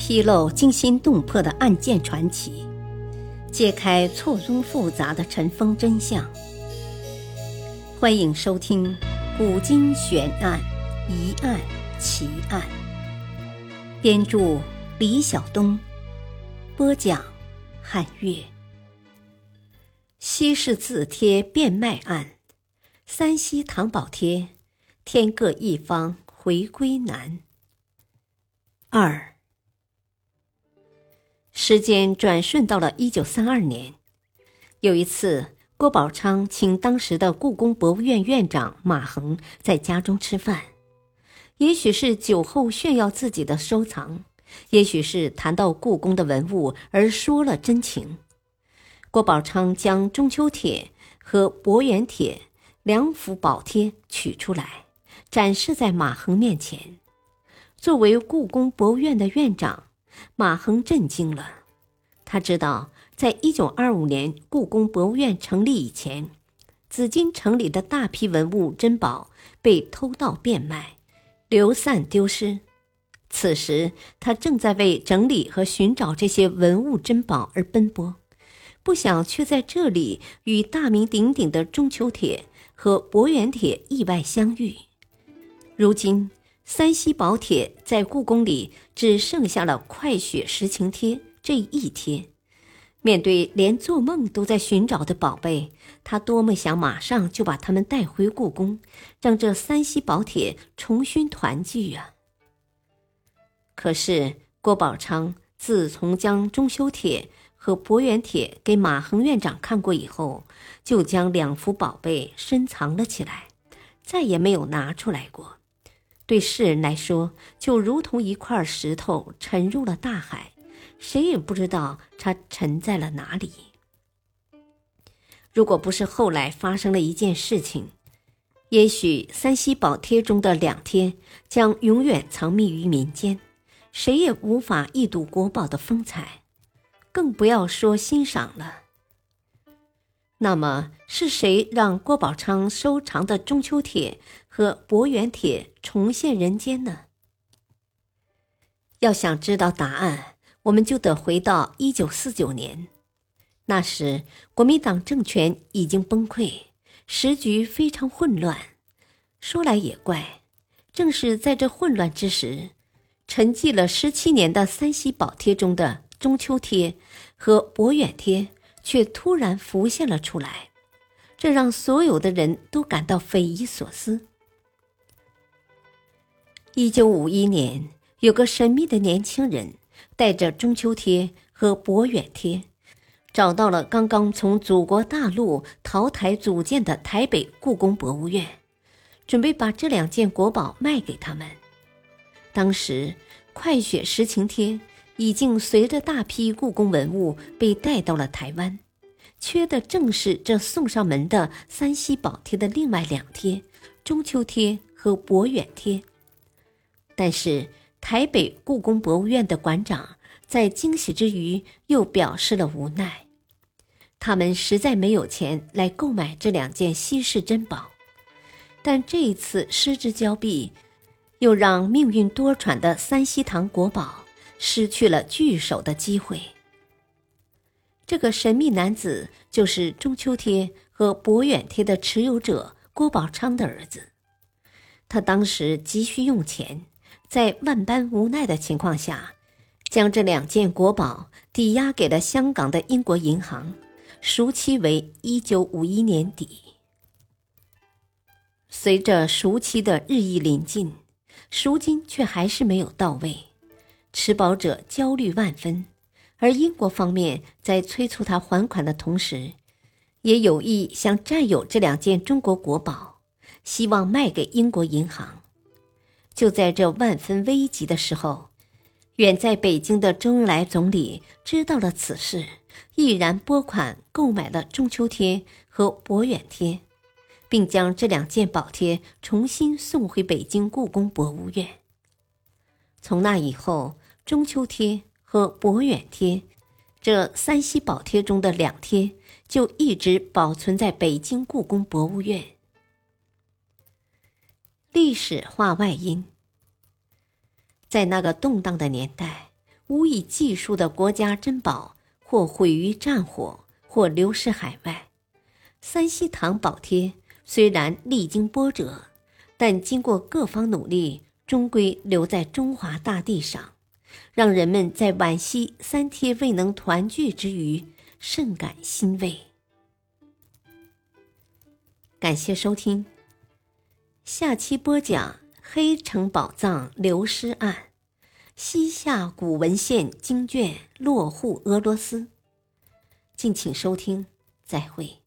披露惊心动魄的案件传奇，揭开错综复杂的尘封真相。欢迎收听《古今悬案、疑案、奇案》。编著：李晓东，播讲：汉月。西式字帖变卖案，山西唐宝帖，天各一方，回归难。二。时间转瞬到了一九三二年，有一次，郭宝昌请当时的故宫博物院院长马衡在家中吃饭。也许是酒后炫耀自己的收藏，也许是谈到故宫的文物而说了真情。郭宝昌将《中秋帖》和《博远帖》两幅宝帖取出来，展示在马衡面前。作为故宫博物院的院长。马衡震惊了，他知道，在一九二五年故宫博物院成立以前，紫禁城里的大批文物珍宝被偷盗变卖、流散丢失。此时，他正在为整理和寻找这些文物珍宝而奔波，不想却在这里与大名鼎鼎的《中秋帖》和《博远帖》意外相遇。如今。三西宝帖在故宫里只剩下了《快雪时晴帖》这一天。面对连做梦都在寻找的宝贝，他多么想马上就把它们带回故宫，让这三西宝帖重新团聚啊！可是郭宝昌自从将《中秋帖》和《博远帖》给马衡院长看过以后，就将两幅宝贝深藏了起来，再也没有拿出来过。对世人来说，就如同一块石头沉入了大海，谁也不知道它沉在了哪里。如果不是后来发生了一件事情，也许三西宝帖中的两帖将永远藏匿于民间，谁也无法一睹国宝的风采，更不要说欣赏了。那么是谁让郭宝昌收藏的《中秋帖》和《博远帖》重现人间呢？要想知道答案，我们就得回到一九四九年。那时，国民党政权已经崩溃，时局非常混乱。说来也怪，正是在这混乱之时，沉寂了十七年的三西宝帖中的《中秋帖》和《博远帖》。却突然浮现了出来，这让所有的人都感到匪夷所思。一九五一年，有个神秘的年轻人带着中秋贴和博远贴，找到了刚刚从祖国大陆淘台组建的台北故宫博物院，准备把这两件国宝卖给他们。当时，《快雪时晴贴》。已经随着大批故宫文物被带到了台湾，缺的正是这送上门的三西宝帖的另外两贴——中秋贴和博远贴。但是台北故宫博物院的馆长在惊喜之余又表示了无奈，他们实在没有钱来购买这两件稀世珍宝。但这一次失之交臂，又让命运多舛的三希堂国宝。失去了聚首的机会。这个神秘男子就是中秋贴和博远贴的持有者郭宝昌的儿子。他当时急需用钱，在万般无奈的情况下，将这两件国宝抵押给了香港的英国银行，赎期为一九五一年底。随着赎期的日益临近，赎金却还是没有到位。持宝者焦虑万分，而英国方面在催促他还款的同时，也有意想占有这两件中国国宝，希望卖给英国银行。就在这万分危急的时候，远在北京的周恩来总理知道了此事，毅然拨款购买了中秋贴和博远贴，并将这两件宝贴重新送回北京故宫博物院。从那以后。中秋贴和博远贴，这三西宝贴中的两贴就一直保存在北京故宫博物院。历史话外音：在那个动荡的年代，无以计数的国家珍宝，或毁于战火，或流失海外。三希堂宝帖虽然历经波折，但经过各方努力，终归留在中华大地上，让人们在惋惜三帖未能团聚之余，甚感欣慰。感谢收听，下期播讲黑城宝藏流失案，西夏古文献经卷落户俄罗斯。敬请收听，再会。